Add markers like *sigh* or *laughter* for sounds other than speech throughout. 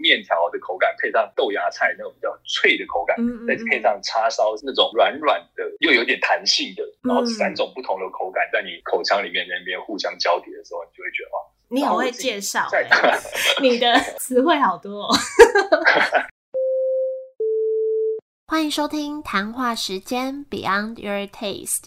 面条的口感，配上豆芽菜那种比较脆的口感，再配上叉烧那种软软的又有点弹性的，然后三种不同的口感在你口腔里面那边互相交叠的时候，你就会觉得哇，你好会介绍，你的词汇好多。哦。*laughs* 欢迎收听谈话时间 Beyond Your Taste，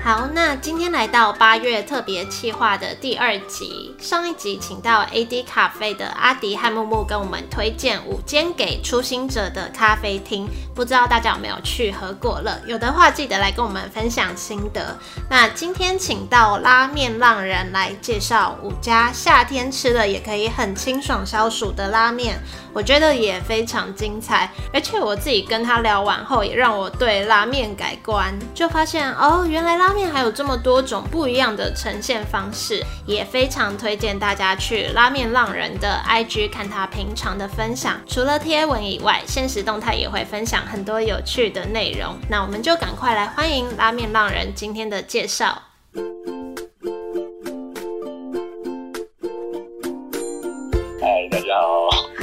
好，那今天来到八月特别企划的第二集。上一集请到 AD 咖啡的阿迪和木木跟我们推荐五间给初心者的咖啡厅，不知道大家有没有去喝过了？有的话记得来跟我们分享心得。那今天请到拉面浪人来介绍五家夏天吃了也可以很清爽消暑的拉面。我觉得也非常精彩，而且我自己跟他聊完后，也让我对拉面改观，就发现哦，原来拉面还有这么多种不一样的呈现方式，也非常推荐大家去拉面浪人的 IG 看他平常的分享，除了贴文以外，现实动态也会分享很多有趣的内容。那我们就赶快来欢迎拉面浪人今天的介绍。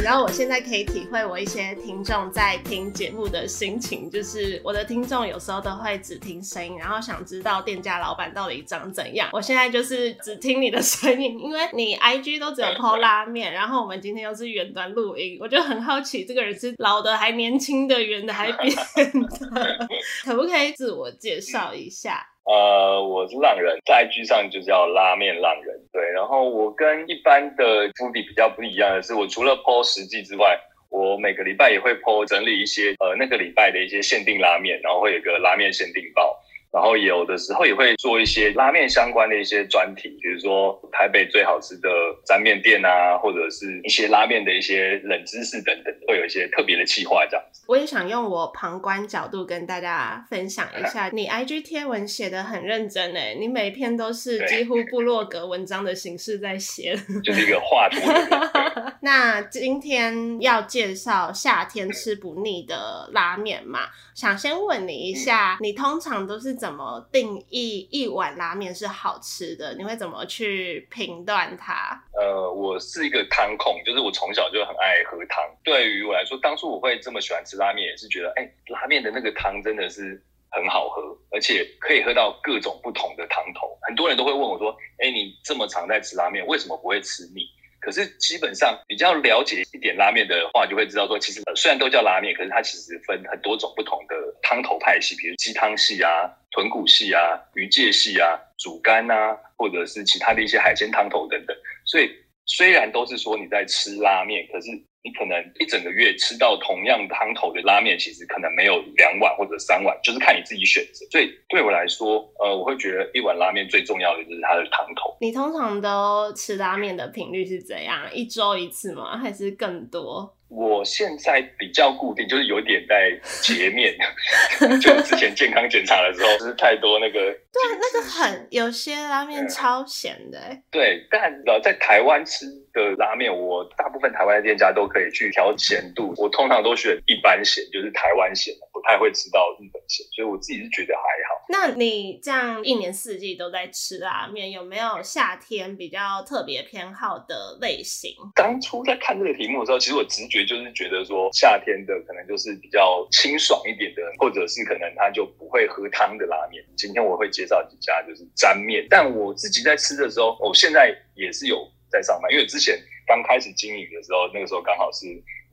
然后我现在可以体会我一些听众在听节目的心情，就是我的听众有时候都会只听声音，然后想知道店家老板到底长怎样。我现在就是只听你的声音，因为你 *laughs* IG 都只有抛拉面，然后我们今天又是远端录音，我就很好奇这个人是老的还年轻的，圆的还扁的，*laughs* 可不可以自我介绍一下？呃，我是浪人，在剧上就叫拉面浪人。对，然后我跟一般的伏笔比较不一样的是，我除了 po 实际之外，我每个礼拜也会 po 整理一些呃那个礼拜的一些限定拉面，然后会有个拉面限定包。然后有的时候也会做一些拉面相关的一些专题，比如说台北最好吃的沾面店啊，或者是一些拉面的一些冷知识等等，会有一些特别的企划这样子。我也想用我旁观角度跟大家分享一下，你 IG 贴文写的很认真哎，你每篇都是几乎部落格文章的形式在写，就是一个画图。*laughs* 那今天要介绍夏天吃不腻的拉面嘛，想先问你一下，你通常都是怎？怎么定义一碗拉面是好吃的？你会怎么去评断它？呃，我是一个汤控，就是我从小就很爱喝汤。对于我来说，当初我会这么喜欢吃拉面，也是觉得，哎，拉面的那个汤真的是很好喝，而且可以喝到各种不同的汤头。很多人都会问我说，哎，你这么常在吃拉面，为什么不会吃腻？可是基本上比较了解一点拉面的话，就会知道说，其实虽然都叫拉面，可是它其实分很多种不同的汤头派系，比如鸡汤系啊、豚骨系啊、鱼介系啊、煮干啊，或者是其他的一些海鲜汤头等等。所以虽然都是说你在吃拉面，可是。你可能一整个月吃到同样汤头的拉面，其实可能没有两碗或者三碗，就是看你自己选择。所以对我来说，呃，我会觉得一碗拉面最重要的就是它的汤头。你通常都吃拉面的频率是怎样？一周一次吗？还是更多？我现在比较固定，*laughs* 就是有点在洁面，*laughs* 就之前健康检查的时候，就是太多那个。对，那个很有些拉面超咸的。对，但呃，在台湾吃的拉面，我大部分台湾的店家都可以去调咸度，我通常都选一般咸，就是台湾咸。不太会吃到日本咸，所以我自己是觉得还好。那你这样一年四季都在吃拉面，有没有夏天比较特别偏好的类型？当初在看这个题目的时候，其实我直觉就是觉得说，夏天的可能就是比较清爽一点的，或者是可能他就不会喝汤的拉面。今天我会介绍几家就是沾面，但我自己在吃的时候，我现在也是有在上班，因为之前刚开始经营的时候，那个时候刚好是。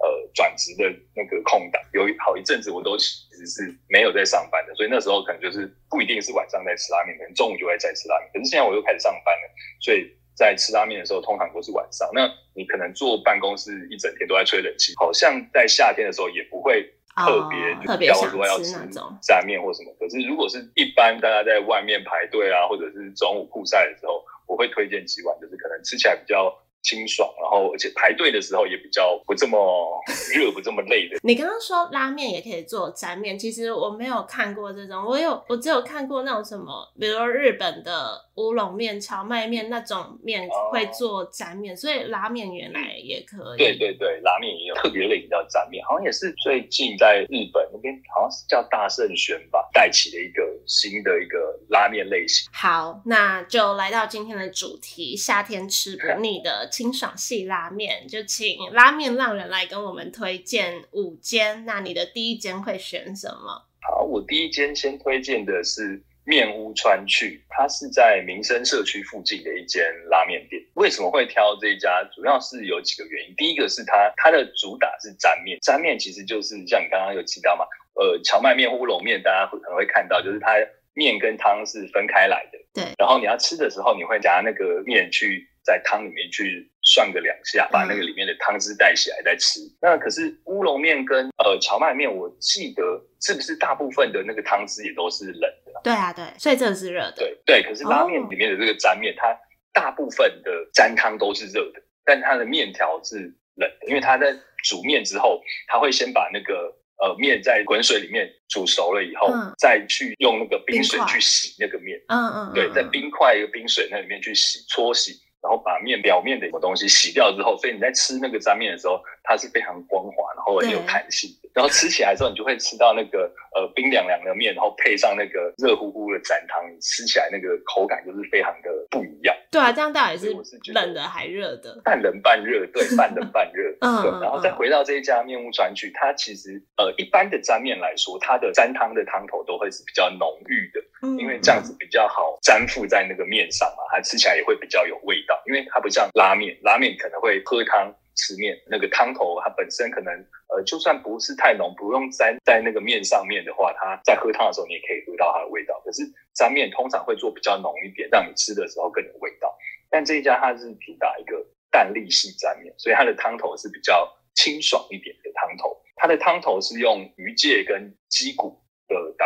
呃，转职的那个空档，有一好一阵子我都实是没有在上班的，所以那时候可能就是不一定是晚上在吃拉面，可能中午就会在吃拉面。可是现在我又开始上班了，所以在吃拉面的时候通常都是晚上。那你可能坐办公室一整天都在吹冷气，好像在夏天的时候也不会特别特别说要吃蘸面或什么。可是如果是一般大家在外面排队啊，或者是中午酷晒的时候，我会推荐几碗，就是可能吃起来比较。清爽，然后而且排队的时候也比较不这么 *laughs* 热，不这么累的。你刚刚说拉面也可以做沾面，其实我没有看过这种，我有我只有看过那种什么，比如说日本的乌龙面、荞麦面那种面会做沾面，所以拉面原来也可以。对对对，拉面也有特别类型叫沾面，好像也是最近在日本那边好像是叫大圣轩吧，带起的一个新的一个拉面类型。好，那就来到今天的主题，夏天吃不腻的清爽系拉面，就请拉面浪人来跟我们推荐五间。那你的第一间会选什么？好，我第一间先推荐的是面屋川去，它是在民生社区附近的一间拉面店。为什么会挑这一家？主要是有几个原因。第一个是它它的主打是沾面，沾面其实就是像你刚刚有提到嘛，呃，荞麦面、乌龙面，大家会可能会看到，就是它面跟汤是分开来的。对，然后你要吃的时候，你会夹那个面去在汤里面去涮个两下，把那个里面的汤汁带起来再吃。那可是乌龙面跟呃荞麦面，我记得是不是大部分的那个汤汁也都是冷的？对啊，对，所以这个是热的。对对，可是拉面里面的这个沾面，它大部分的沾汤都是热的，但它的面条是冷的，因为它在煮面之后，它会先把那个。呃，面在滚水里面煮熟了以后，再去用那个冰水去洗那个面。嗯嗯，对，在冰块一个冰水那里面去洗搓洗，然后把面表面的什么东西洗掉之后，所以你在吃那个沾面的时候，它是非常光滑，然后很有弹性的。然后吃起来之后，你就会吃到那个呃冰凉凉的面，然后配上那个热乎乎的蘸汤，吃起来那个口感就是非常的不一样。对啊，这样到底是冷的还热的？半冷半热，对，半冷半热。嗯，*laughs* 然后再回到这一家面屋川去，它其实呃一般的沾面来说，它的沾汤的汤头都会是比较浓郁的，因为这样子比较好粘附在那个面上嘛，它吃起来也会比较有味道。因为它不像拉面，拉面可能会喝汤。吃面那个汤头，它本身可能呃，就算不是太浓，不用沾在那个面上面的话，它在喝汤的时候你也可以喝到它的味道。可是沾面通常会做比较浓一点，让你吃的时候更有味道。但这一家它是主打一个蛋力系沾面，所以它的汤头是比较清爽一点的汤头。它的汤头是用鱼介跟鸡骨。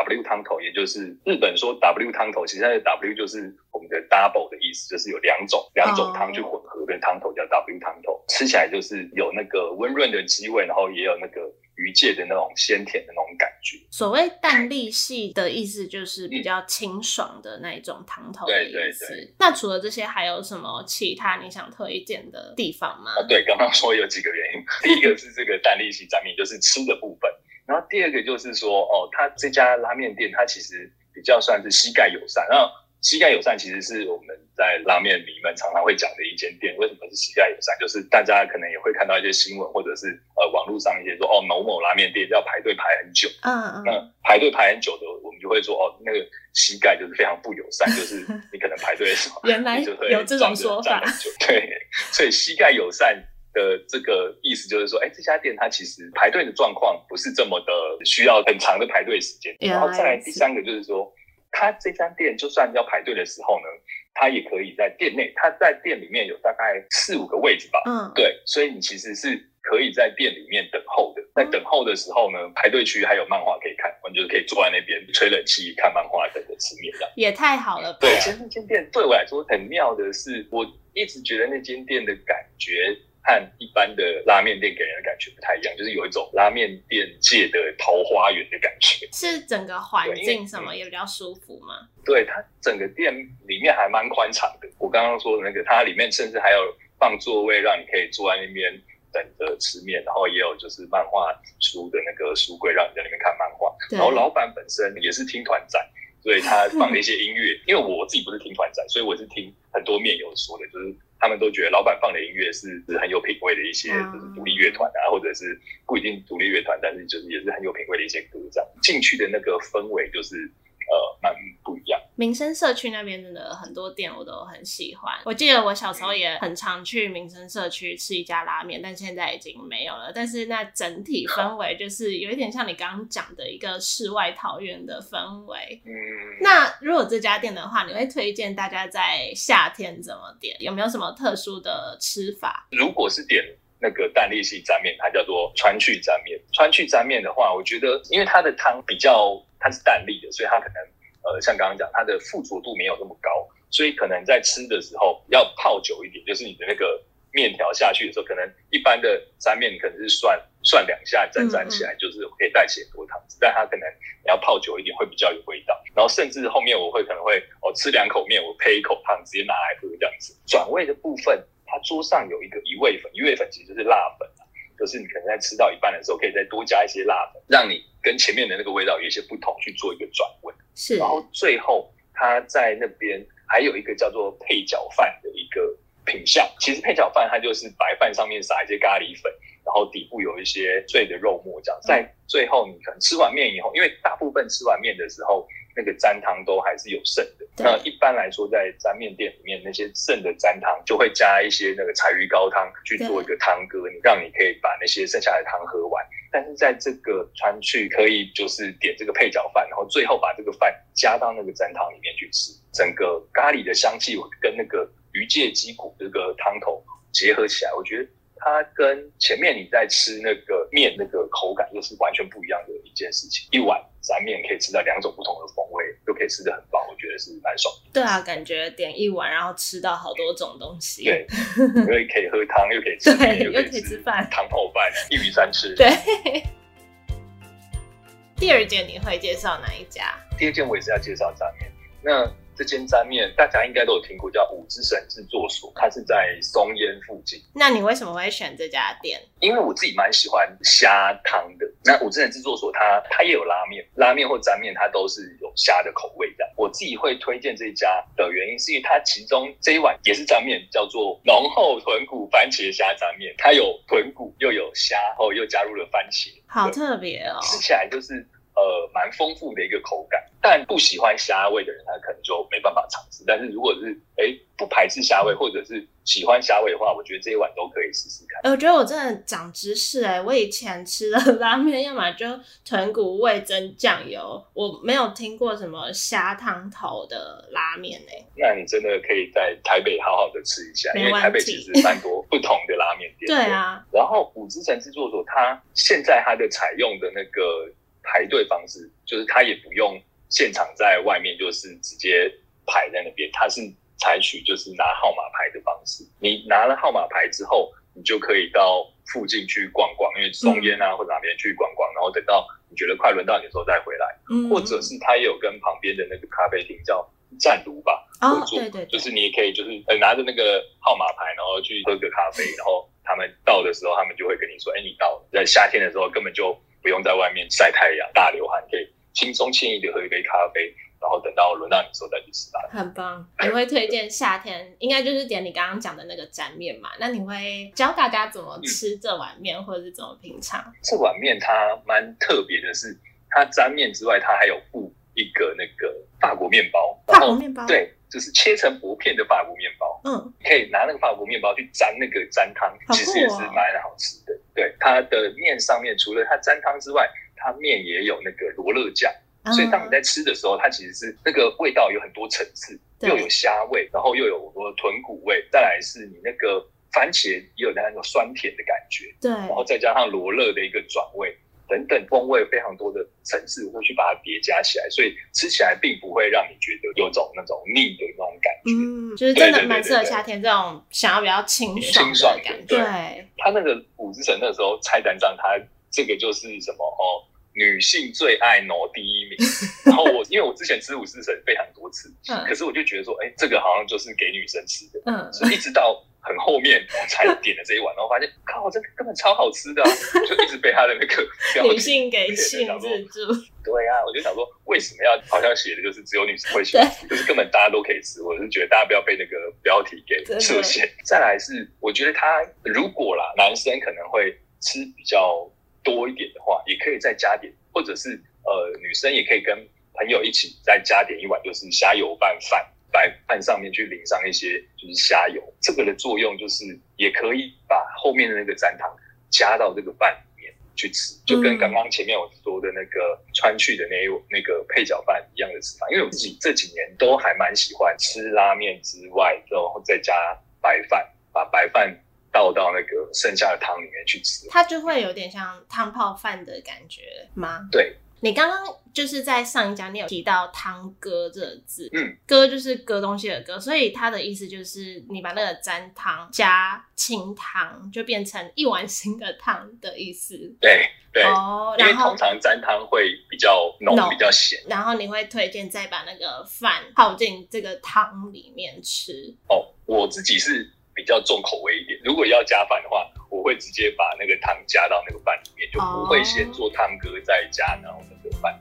的 W 汤头，也就是日本说 W 汤头，其实它的 W 就是我们的 double 的意思，就是有两种两种汤去混合的汤头叫 W 汤头，吃起来就是有那个温润的鸡味，然后也有那个鱼介的那种鲜甜的那种感觉。所谓淡丽系的意思，就是比较清爽的那一种汤头的意思。那除了这些，还有什么其他你想推荐的地方吗？啊对，刚刚说有几个原因，第一个是这个淡丽系沾面，就是吃的部分。然后第二个就是说，哦，他这家拉面店，它其实比较算是膝盖友善。然后膝盖友善其实是我们在拉面迷们常常会讲的一间店。为什么是膝盖友善？就是大家可能也会看到一些新闻，或者是呃网络上一些说，哦，某某拉面店要排队排很久。嗯嗯。那排队排很久的，我们就会说，哦，那个膝盖就是非常不友善，就是你可能排队的时候，*laughs* 原来有这种说法。对，所以膝盖友善。的这个意思就是说，哎，这家店它其实排队的状况不是这么的需要很长的排队时间。然后再来第三个就是说，它这家店就算要排队的时候呢，它也可以在店内，它在店里面有大概四五个位置吧。嗯，对，所以你其实是可以在店里面等候的。在等候的时候呢，排队区还有漫画可以看，我们就是可以坐在那边吹冷气、看漫画，等着吃面这样。也太好了。对，其实那间店对我来说很妙的是，我一直觉得那间店的感觉。和一般的拉面店给人的感觉不太一样，就是有一种拉面店界的桃花源的感觉。是整个环境什么也比较舒服吗？对，它整个店里面还蛮宽敞的。我刚刚说的那个，它里面甚至还有放座位，让你可以坐在那边等着吃面，然后也有就是漫画书的那个书柜，让你在那边看漫画。然后老板本身也是听团仔，所以他放了一些音乐。因为我自己不是听团仔，所以我是听很多面友说的，就是。他们都觉得老板放的音乐是是很有品味的一些，就是独立乐团啊，或者是不一定独立乐团，但是就是也是很有品味的一些歌，这样进去的那个氛围就是。民生社区那边真的很多店我都很喜欢。我记得我小时候也很常去民生社区吃一家拉面，但现在已经没有了。但是那整体氛 *laughs* 围就是有一点像你刚刚讲的一个世外桃源的氛围。嗯，那如果这家店的话，你会推荐大家在夏天怎么点？有没有什么特殊的吃法？如果是点那个蛋力系沾面，它叫做川去沾面。川去沾面的话，我觉得因为它的汤比较。它是蛋力的，所以它可能呃，像刚刚讲，它的附着度没有那么高，所以可能在吃的时候要泡久一点，就是你的那个面条下去的时候，可能一般的沾面可能是涮涮两下再沾起来，就是可以带起很多汤汁，但它可能你要泡久一点会比较有味道。然后甚至后面我会可能会哦吃两口面，我配一口汤直接拿来喝这样子。转味的部分，它桌上有一个一味粉，一味粉其实就是辣粉就是你可能在吃到一半的时候，可以再多加一些辣粉，让你跟前面的那个味道有一些不同，去做一个转味。是，然后最后他在那边还有一个叫做配角饭的一个品相。其实配角饭它就是白饭上面撒一些咖喱粉，然后底部有一些碎的肉末，这样在最后你可能吃完面以后，因为大部分吃完面的时候。那个沾汤都还是有剩的。那一般来说，在沾面店里面，那些剩的沾汤就会加一些那个柴鱼高汤去做一个汤羹，让你可以把那些剩下的汤喝完。但是在这个川去，可以就是点这个配角饭，然后最后把这个饭加到那个沾汤里面去吃。整个咖喱的香气跟那个鱼介鸡骨这个汤头结合起来，我觉得。它跟前面你在吃那个面那个口感又是完全不一样的一件事情。一碗沾面可以吃到两种不同的风味，又可以吃的很饱，我觉得是蛮爽。对啊，感觉点一碗然后吃到好多种东西。对，*laughs* 因为可以喝汤，又可以吃面，又可以吃饭，汤泡饭一鱼三吃。对。第二件你会介绍哪一家？第二件我也是要介绍炸面。那这间沾面大家应该都有听过，叫五之神制作所，它是在松烟附近。那你为什么会选这家店？因为我自己蛮喜欢虾汤的。那五之神制作所，它它也有拉面，拉面或沾面，它都是有虾的口味的。我自己会推荐这家的原因，是因为它其中这一碗也是沾面，叫做浓厚豚骨番茄虾沾面，它有豚骨又有虾，然后又加入了番茄，好特别哦，吃起来就是。呃，蛮丰富的一个口感，但不喜欢虾味的人，他可能就没办法尝试。但是如果是哎不排斥虾味，或者是喜欢虾味的话，我觉得这一碗都可以试试看。我觉得我真的长知识哎！我以前吃的拉面，要么就豚骨味增酱油，我没有听过什么虾汤头的拉面哎。那你真的可以在台北好好的吃一下，因为台北其实蛮多不同的拉面店。对啊。然后五之城制作所，它现在它的采用的那个。排队方式就是他也不用现场在外面，就是直接排在那边，他是采取就是拿号码牌的方式。你拿了号码牌之后，你就可以到附近去逛逛，因为松烟啊或者哪边去逛逛，然后等到你觉得快轮到你的时候再回来。嗯，或者是他也有跟旁边的那个咖啡厅叫站炉吧合作，就是你也可以就是拿着那个号码牌，然后去喝个咖啡，然后他们到的时候，他们就会跟你说，哎，你到了。在夏天的时候根本就。不用在外面晒太阳、大流汗，可以轻松惬意的喝一杯咖啡，然后等到轮到你时候再去吃它。很棒！你会推荐夏天，应该就是点你刚刚讲的那个沾面嘛？那你会教大家怎么吃这碗面，或者是怎么品尝？这碗面它蛮特别的，是它沾面之外，它还有附一个那个法国面包。法国面包？对，就是切成薄片的法国面包。嗯，可以拿那个法国面包去沾那个沾汤，其实也是蛮好吃的。对它的面上面，除了它沾汤之外，它面也有那个罗勒酱，所以当你在吃的时候，它其实是那个味道有很多层次，又有虾味，然后又有豚骨味，再来是你那个番茄也有那种酸甜的感觉，对，然后再加上罗勒的一个转味。等等风味非常多的层次，会去把它叠加起来，所以吃起来并不会让你觉得有种那种腻的那种感觉。嗯，就是真的蛮适合夏天这种想要比较清爽清爽的感觉。对，他那个五之神那时候菜单上，他这个就是什么哦，女性最爱挪第一名。*laughs* 然后我因为我之前吃五之神非常多次，可是我就觉得说，哎，这个好像就是给女生吃的。嗯，所以一直到。很后面才点了这一碗，然后发现靠，这根本超好吃的，就一直被他的那个 *laughs* 女性给限制住。对啊，我就想说，为什么要好像写的就是只有女生会吃，就是根本大家都可以吃。我是觉得大家不要被那个标题给设限。再来是，我觉得他如果啦，男生可能会吃比较多一点的话，也可以再加点，或者是呃，女生也可以跟朋友一起再加点一碗，就是虾油拌饭。白饭上面去淋上一些就是虾油，这个的作用就是也可以把后面的那个蘸汤加到这个饭里面去吃，就跟刚刚前面我说的那个川去的那那个配角饭一样的吃法。因为我自己这几年都还蛮喜欢吃拉面之外，然后再加白饭，把白饭倒到那个剩下的汤里面去吃，它就会有点像汤泡饭的感觉吗？对。你刚刚就是在上一讲，你有提到“汤哥”这个字，嗯，哥就是割东西的割，所以它的意思就是你把那个沾汤加清汤，就变成一碗新的汤的意思。对对，哦，因为然后通常沾汤会比较浓，浓比较咸。然后你会推荐再把那个饭泡进这个汤里面吃。哦，我自己是比较重口味一点，如果要加饭的话，我会直接把那个汤加到那个饭里面，就不会先做汤哥再加然后那个饭。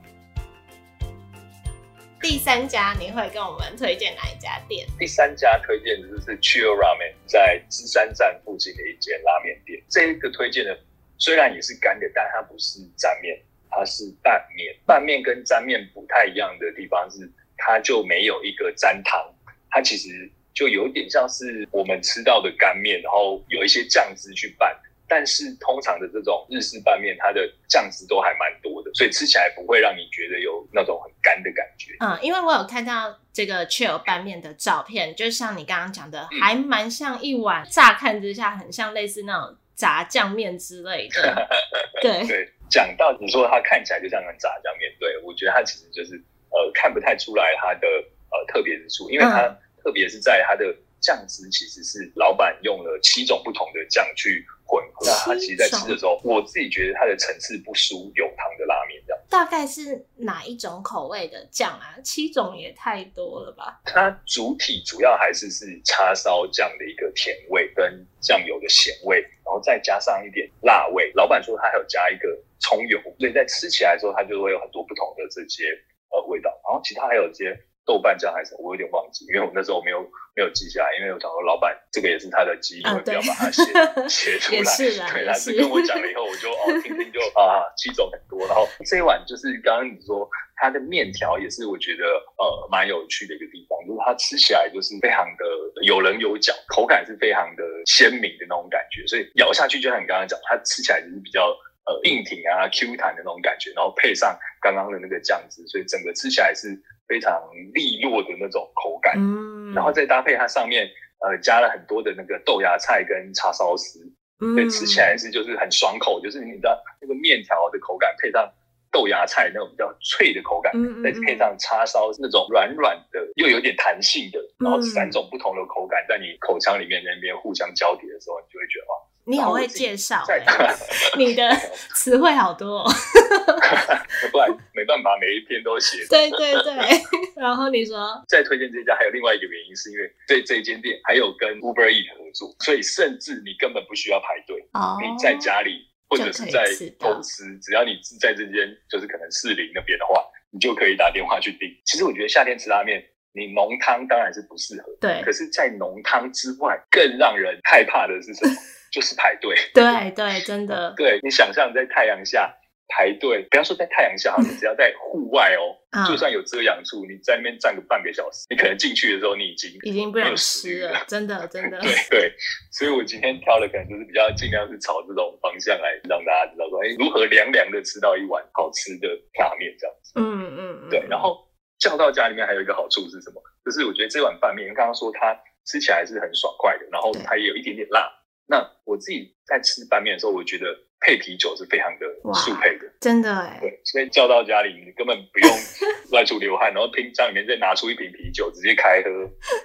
第三家你会跟我们推荐哪一家店？第三家推荐的就是 Chill Ramen，在芝山站附近的一间拉面店。这一个推荐的虽然也是干的，但它不是沾面，它是拌面。拌面跟沾面不太一样的地方是，它就没有一个沾汤，它其实就有点像是我们吃到的干面，然后有一些酱汁去拌。但是通常的这种日式拌面，它的酱汁都还蛮多的，所以吃起来不会让你觉得有那种很干的感觉。嗯，因为我有看到这个 chill 拌面的照片，就像你刚刚讲的，嗯还蛮像一碗，乍看之下很像类似那种炸酱面之类的。*laughs* 对，对，讲到你说它看起来就像很炸酱面，对我觉得它其实就是呃看不太出来它的呃特别之处，因为它特别是在它的酱汁其实是老板用了七种不同的酱去混合，那它其实在吃的时候，我自己觉得它的层次不输有汤的拉面这样。大概是哪一种口味的酱啊？七种也太多了吧？它主体主要还是是叉烧酱的一个甜味跟酱油的咸味，然后再加上一点辣味。老板说他还有加一个葱油，所以在吃起来的时候，它就会有很多不同的这些呃味道。然后其他还有一些豆瓣酱还是什么我有点忘记，因为我那时候没有没有记下来，因为我想说老板这个也是他的基因，啊我不要把它写写出来。*laughs* 是 *laughs* 对，也他是是跟我讲了以后，我就哦听听就 *laughs* 啊七种很多。然后这一碗就是刚刚你说它的面条也是我觉得呃蛮有趣的一个地方，就是它吃起来就是非常的有棱有角，口感是非常的鲜明的那种感觉，所以咬下去就像你刚刚讲，它吃起来就是比较。呃，硬挺啊，Q 弹的那种感觉，然后配上刚刚的那个酱汁，所以整个吃起来是非常利落的那种口感。嗯，然后再搭配它上面呃加了很多的那个豆芽菜跟叉烧丝，所以吃起来是就是很爽口，就是你知道那个面条的口感配上豆芽菜那种比较脆的口感，嗯，嗯再配上叉烧那种软软的又有点弹性的，然后嗯。三种不同的口感在你口腔里面那边互相交叠的时候，你就会觉得哇，你好会介绍、欸，*laughs* 你的词汇好多、哦。*laughs* 不然没办法每一篇都写。对对对，*laughs* 然后你说，再推荐这家还有另外一个原因，是因为这这间店还有跟 Uber Eat 合作，所以甚至你根本不需要排队，哦，你在家里或者是在公司，只要你是在这间就是可能士林那边的话，你就可以打电话去订。其实我觉得夏天吃拉面，你浓汤当然是不适合，对。可是，在浓汤之外，更让人害怕的是什么？就是排队。对对，真的，*laughs* 对你想象在太阳下排队，不要说在太阳下，你只要在户外哦，嗯就算有遮阳处，你在那边站个半个小时，你可能进去的时候你已经已经不想吃了，真的 *laughs* 真的。对对，所以我今天挑的可能就是比较尽量是朝这种方向来让大家知道说，哎，如何凉凉的吃到一碗好吃的拉面这样子。嗯嗯嗯，对，然后叫到家里面还有一个好处是什么？就是我觉得这碗拌面，刚刚说它吃起来是很爽快的，然后它也有一点点辣。那我自己在吃拌面的时候，我觉得配啤酒是非常的速配的。真的哎，对，所以叫到家里，你根本不用 *laughs* 外出流汗，然后冰箱里面再拿出一瓶啤酒，直接开喝，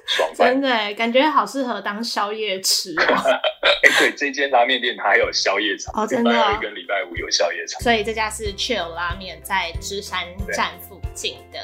爽 *laughs* 翻真。的哎，感觉好适合当宵夜吃哦。*laughs* 哎，对，这间拉面店它还有宵夜场，哦真的哦礼拜二跟礼拜五有宵夜场。所以这家是 Chill 拉面，在芝山站附近的。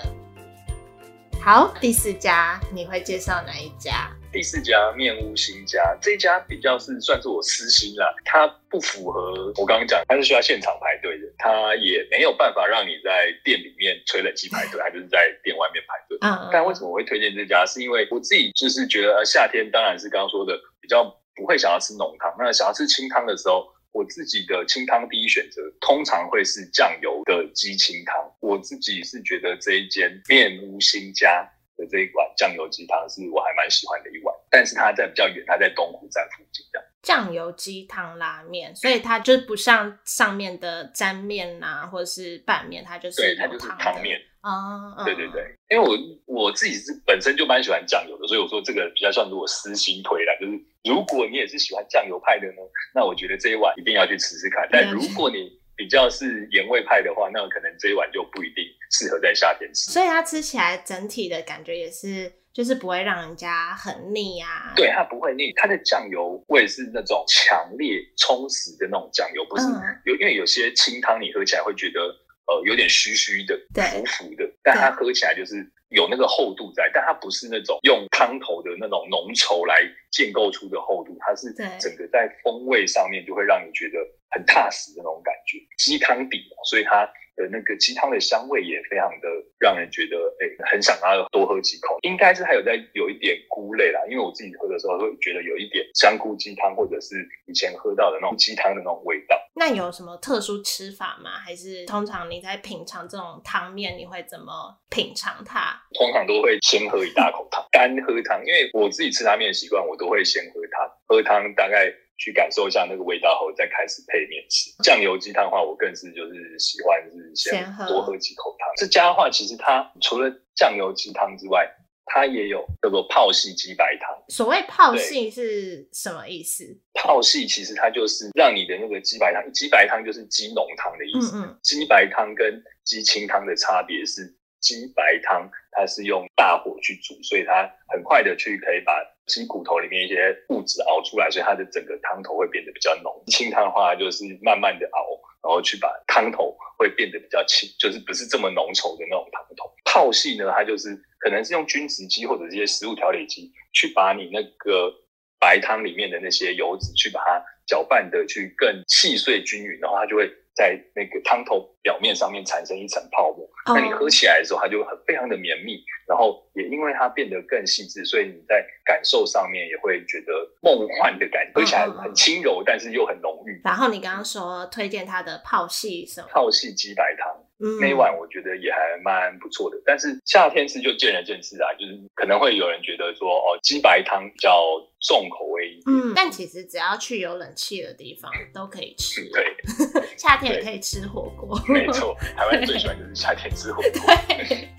好，第四家你会介绍哪一家？第四家面屋新家，这家比较是算是我私心啦，它不符合我刚刚讲，它是需要现场排队的，它也没有办法让你在店里面吹冷气排队，*laughs* 它就是在店外面排队。嗯，但为什么我会推荐这家？是因为我自己就是觉得呃夏天当然是刚刚说的比较不会想要吃浓汤，那想要吃清汤的时候，我自己的清汤第一选择通常会是酱油的鸡清汤。我自己是觉得这一间面屋新家的这一碗酱油鸡汤是我还蛮喜欢的一碗，但是它在比较远，它在东湖站附近这样。酱油鸡汤拉面，所以它就不像上面的沾面呐、或者是拌面，它就是对，它就是汤面。哦，嗯对对对，因为我我自己是本身就蛮喜欢酱油的，所以我说这个比较算是我私心推啦。就是如果你也是喜欢酱油派的呢，那我觉得这一碗一定要去吃吃看。但如果你比较是盐味派的话，那可能这一碗就不一定适合在夏天吃。所以它吃起来整体的感觉也是，就是不会让人家很腻啊。对，它不会腻，它的酱油味是那种强烈充实的那种酱油，不是嗯有，因为有些清汤你喝起来会觉得呃有点虚虚的、对浮浮的，但它喝起来就是有那个厚度在，但它不是那种用汤头的那种浓稠来建构出的厚度，它是整个在风味上面就会让你觉得很踏实的那种感觉，鸡汤底嘛，所以它的那个鸡汤的香味也非常的让人觉得哎、很想要多喝几口，应该是还有在有一点菇类啦，因为我自己喝的时候会觉得有一点香菇鸡汤或者是以前喝到的那种鸡汤的那种味道。那有什么特殊吃法吗？还是通常你在品尝这种汤面，你会怎么品尝它？通常都会先喝一大口汤，干喝汤，因为我自己吃拉面的习惯，我都会先喝汤，喝汤大概去感受一下那个味道后，再开始配面吃。酱油鸡汤的话，我更是就是喜欢是先多喝几口汤。这家的话，其实它除了酱油鸡汤之外，它也有叫做泡系鸡白汤。所谓泡系是什么意思？泡系其实它就是让你的那个鸡白汤，鸡白汤就是鸡浓汤的意思。嗯嗯，鸡白汤跟鸡清汤的差别是，鸡白汤它是用大火去煮，所以它很快的去可以把鸡骨头里面一些物质熬出来，所以它的整个汤头会变得比较浓。清汤的话就是慢慢的熬，然后去把汤头会变得比较清，就是不是这么浓稠的那种汤头。泡系呢，它就是可能是用菌子机或者这些食物调理机去把你那个白汤里面的那些油脂去把它搅拌的去更细碎均匀，然后它就会在那个汤头表面上面产生一层泡沫。那你喝起来的时候，它就很非常的绵密，然后也因为它变得更细致，所以你在感受上面也会觉得梦幻的感觉，喝起来很轻柔，但是又很浓郁。然后你刚刚说推荐它的泡系什么？泡系鸡白汤嗯那一碗，我觉得也还蛮不错的。但是夏天吃就见仁见智啊，就是可能会有人觉得说，哦，鸡白汤比较重口味一点。嗯，但其实只要去有冷气的地方都可以吃。对，*laughs* 夏天也可以吃火锅。没错，台湾人最喜欢就是夏天吃火锅。*laughs* 对。*laughs*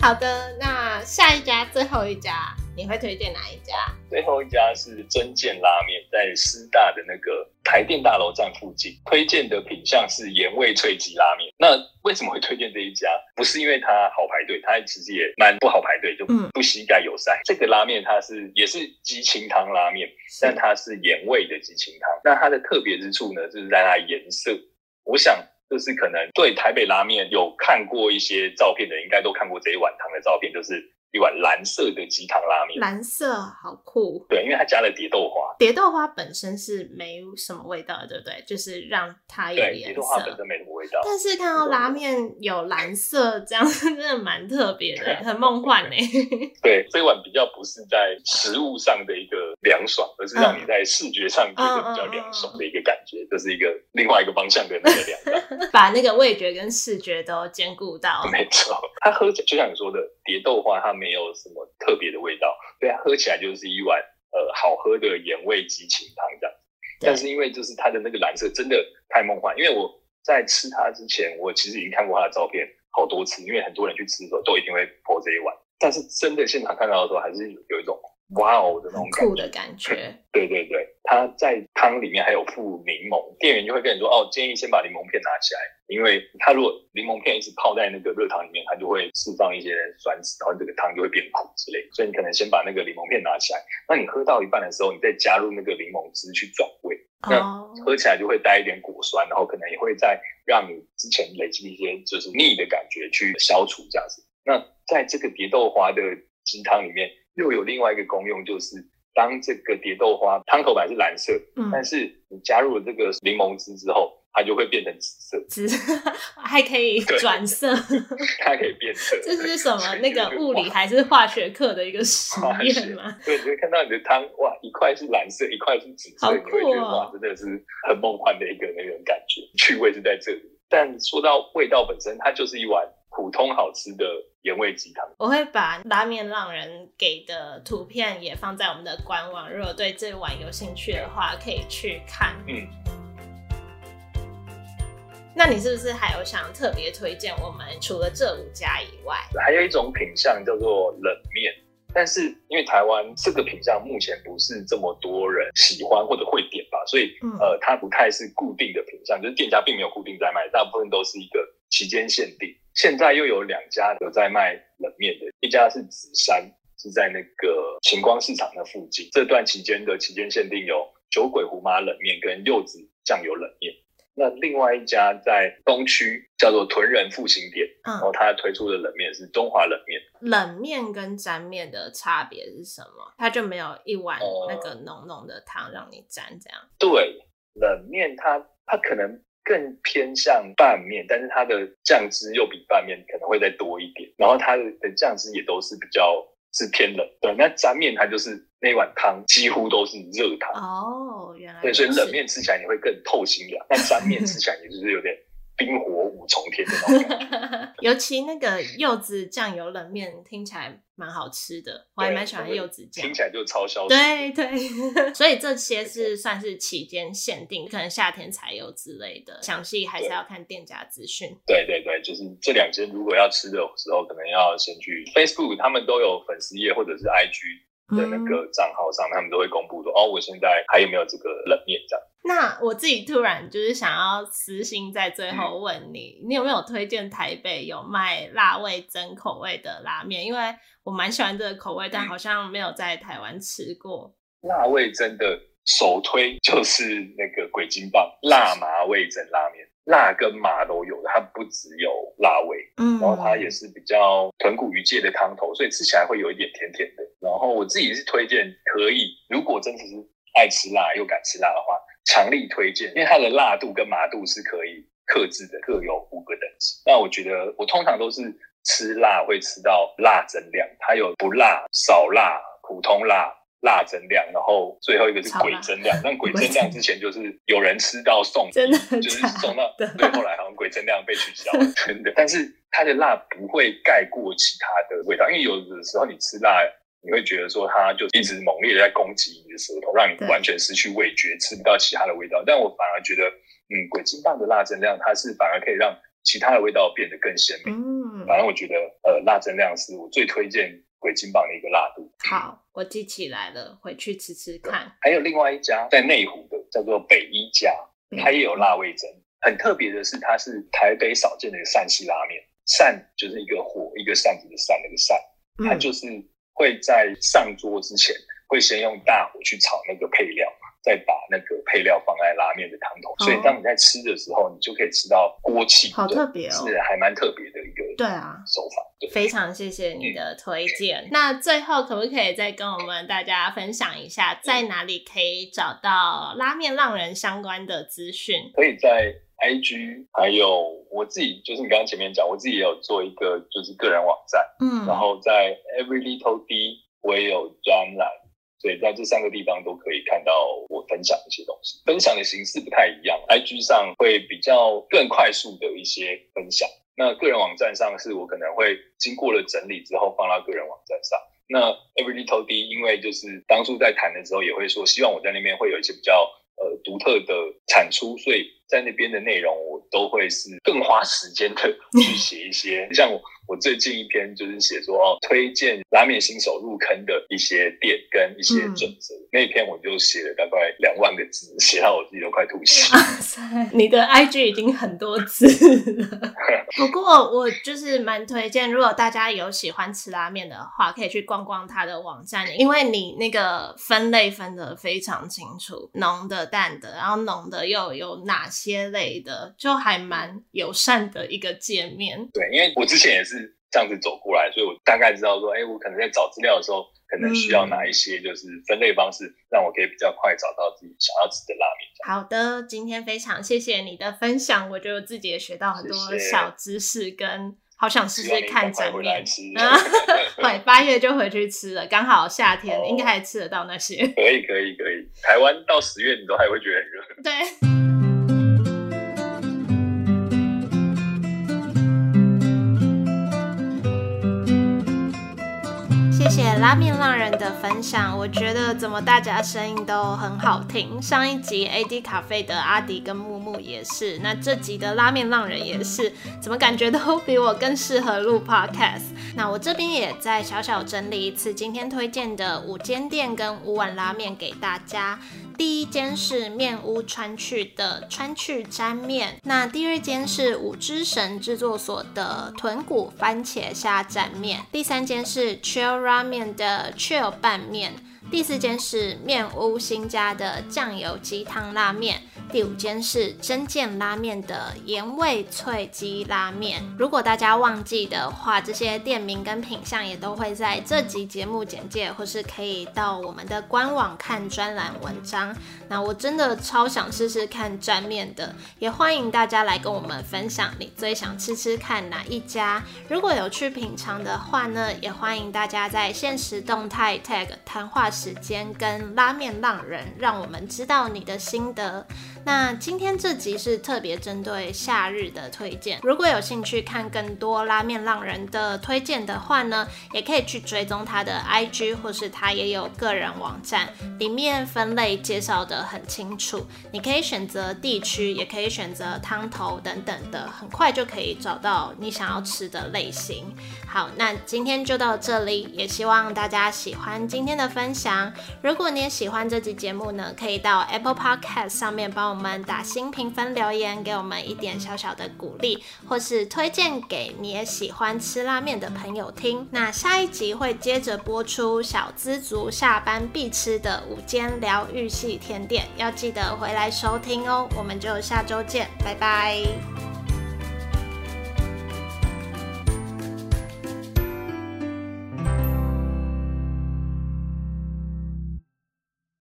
好的，那下一家最后一家，你会推荐哪一家？最后一家是真健拉面，在师大的那个台电大楼站附近。推荐的品相是盐味脆鸡拉面。那为什么会推荐这一家？不是因为它好排队，它其实也蛮不好排队，就嗯不膝盖友善。这个拉面它是也是鸡清汤拉面，但它是盐味的鸡清汤。那它的特别之处呢，就是在它的颜色。我想。就是可能对台北拉面有看过一些照片的，应该都看过这一碗汤的照片，就是一碗蓝色的鸡汤拉面。蓝色好酷。对，因为它加了蝶豆花。蝶豆花本身是没什么味道的，对不对？就是让它有对，颜蝶豆花本色。身没什么味道。但是看到拉面有蓝色，这样真的蛮特别的，*laughs* 很梦幻呢。*laughs* 对，这一碗比较不是在食物上的一个凉爽，而是让你在视觉上觉得比较凉爽的一个感觉，这是一个另外一个方向的那个凉感。*laughs* 把那个味觉跟视觉都兼顾到。没错，它喝起来就像你说的，蝶豆花它没有什么特别的味道，对，它喝起来就是一碗呃好喝的盐味鸡清汤这样。对。但是因为就是它的那个蓝色真的太梦幻，因为我在吃它之前，我其实已经看过它的照片好多次，因为很多人去吃的时候都一定会泼这一碗，但是真的现场看到的时候，还是有一种哇哦的那种酷的感觉，对对对，它在汤里面还有附柠檬，店员就会跟你说哦，建议先把柠檬片拿起来，因为它如果柠檬片一直泡在那个热汤里面，它就会释放一些酸质，然后这个汤就会变苦之类，所以你可能先把那个柠檬片拿起来，那你喝到一半的时候，你再加入那个柠檬汁去转味，那哦，喝起来就会带一点果酸，然后可能也会再让你之前累积一些就是腻的感觉去消除这样子。那在这个蝶豆花的鸡汤里面，又有另外一个功用，就是当这个蝶豆花汤头本来是蓝色，嗯，但是你加入了这个柠檬汁之后，它就会变成紫色，只还可以转色，它可以变色。这是什么？*laughs* 那个物理还是化学课的一个实验吗？对，你会看到你的汤哇，一块是蓝色，一块是紫色，好你会觉得哇，真的是很梦幻的一个那种感觉，趣味是在这里。但说到味道本身，它就是一碗普通好吃的盐味鸡汤。我会把拉面浪人给的图片也放在我们的官网，如果对这碗有兴趣的话，可以去看。嗯，那你是不是还有想特别推荐我们除了这五家以外？还有一种品相叫做冷面，但是因为台湾这个品相目前不是这么多人喜欢或者会点吧，所以呃，它不太是固定的品相，就是店家并没有固定在卖，大部分都是一个期间限定。现在又有两家有在卖冷面的，一家是紫山，是在那个晴光市场的附近。这段期间的期间限定有酒鬼胡麻冷面跟柚子酱油冷面。那另外一家在东区叫做屯人复兴店，然后他推出的冷面是中华冷面。冷面跟沾面的差别是什么？它就没有一碗那个浓浓的汤让你沾这样？对，冷面它它可能更偏向拌面，但是它的酱汁又比拌面可能会再多一点，然后它的酱汁也都是比较。是偏冷，对，那沾面它就是那碗汤几乎都是热汤哦，原来对，所以冷面吃起来你会更透心凉，但沾面吃起来也就是有点。冰火五重天的那种，*laughs* 尤其那个柚子酱油冷面听起来蛮好吃的，我还蛮喜欢柚子酱，听起来就超销。对对，*laughs* 所以这些是算是期间限定，可能夏天才有之类的，详细还是要看店家资讯。对对对，就是这两间如果要吃的时候，可能要先去 Facebook，他们都有粉丝页或者是 IG 的那个账号上，他们都会公布说哦，我现在还有没有这个冷面这样。那我自己突然就是想要私心在最后问你，你有没有推荐台北有卖辣味增口味的拉面？因为我蛮喜欢这个口味，但好像没有在台湾吃过。辣味真的首推就是那个鬼金棒辣麻味增拉面，辣跟麻都有的，它不只有辣味，嗯，然后它也是比较豚骨鱼介的汤头，所以吃起来会有一点甜甜的。然后我自己是推荐可以，如果真的是爱吃辣又敢吃辣的话。强力推荐，因为它的辣度跟麻度是可以克制的，各有五个等级。那我觉得我通常都是吃辣会吃到辣增量，它有不辣、少辣、普通辣、辣增量，然后最后一个是鬼增量。但鬼 *laughs* 增量之前就是有人吃到送，真的就是送到，对，后来好像鬼增量被取消了，*laughs* 真的。但是它的辣不会盖过其他的味道，因为有的时候你吃辣。你会觉得说它就一直猛烈的在攻击你的舌头，让你完全失去味觉，吃不到其他的味道。但我反而觉得，嗯，鬼金棒的辣增量，它是反而可以让其他的味道变得更鲜明。嗯，反正我觉得，呃，辣增量是我最推荐鬼金棒的一个辣度。好，我记起来了，回去吃吃看。还有另外一家在内湖的，叫做北一家，它也有辣味增。很特别的是，它是台北少见的一个陕西拉面，扇就是一个火一个扇子的扇，那个扇，它就是。会在上桌之前，会先用大火去炒那个配料，再把那个配料放在拉面的汤头，所以当你在吃的时候，你就可以吃到锅气，好特别哦，是还蛮特别的一个对啊手法。非常谢谢你的推荐。那最后可不可以再跟我们大家分享一下，在哪里可以找到拉面浪人相关的资讯？可以在。I G 还有我自己，就是你刚刚前面讲，我自己也有做一个就是个人网站，嗯，然后在 Every Little D 我也有专栏，所以在这三个地方都可以看到我分享一些东西。分享的形式不太一样，I G 上会比较更快速的一些分享，那个人网站上是我可能会经过了整理之后放到个人网站上。那 Every Little D 因为就是当初在谈的时候也会说，希望我在那边会有一些比较呃独特的产出，所以。在那边的内容，我都会是更花时间的去 *laughs* 写一些，像我我最近一篇就是写说哦，推荐拉面新手入坑的一些店跟一些准则，那篇我就写了大概两万个字，写到我自己都快吐 *laughs* 血。哇塞，你的 IG 已经很多字了。*laughs* 不过我就是蛮推荐，如果大家有喜欢吃拉面的话，可以去逛逛他的网站，因为你那个分类分的非常清楚，浓的、淡的，然后浓的又有哪些。些类的就还蛮友善的一个界面。对，因为我之前也是这样子走过来，所以我大概知道说，哎，我可能在找资料的时候，可能需要哪一些就是分类方式，让我可以比较快找到自己想要吃的拉面。好的，今天非常谢谢你的分享，我觉得自己也学到很多小知识，跟好想试试看整面。对，八月就回去吃了，刚好夏天应该还吃得到那些。可以，可以，可以。台湾到十月你都还会觉得很热。对。谢谢拉面浪人的分享，我觉得怎么大家声音都很好听。上一集 AD 咖啡的阿迪跟木木也是，那这集的拉面浪人也是，怎么感觉都比我更适合录 Podcast？那我这边也在小小整理一次今天推荐的五间店跟五碗拉面给大家。第一间是面屋川去的川去沾面，那第二间是五之神制作所的豚骨番茄虾沾面，第三间是 Chill Ramen 的 Chill 拌面，第四间是面屋新家的酱油鸡汤拉面。第五间是真见拉面的盐味脆鸡拉面。如果大家忘记的话，这些店名跟品相也都会在这集节目简介，或是可以到我们的官网看专栏文章。那我真的超想试试看沾面的，也欢迎大家来跟我们分享你最想吃吃看哪一家。如果有去品尝的话呢，也欢迎大家在现实动态 tag 谈话时间跟拉面浪人，让我们知道你的心得。那今天这集是特别针对夏日的推荐，如果有兴趣看更多拉面浪人的推荐的话呢，也可以去追踪他的 IG，或是他也有个人网站，里面分类介绍的很清楚，你可以选择地区，也可以选择汤头等等的，很快就可以找到你想要吃的类型。好，那今天就到这里，也希望大家喜欢今天的分享。如果你也喜欢这集节目呢，可以到 Apple Podcast 上面帮我。我们打新评分留言，给我们一点小小的鼓励，或是推荐给你也喜欢吃拉面的朋友听。那下一集会接着播出小资族下班必吃的午间疗愈系甜点，要记得回来收听哦。我们就下周见，拜拜。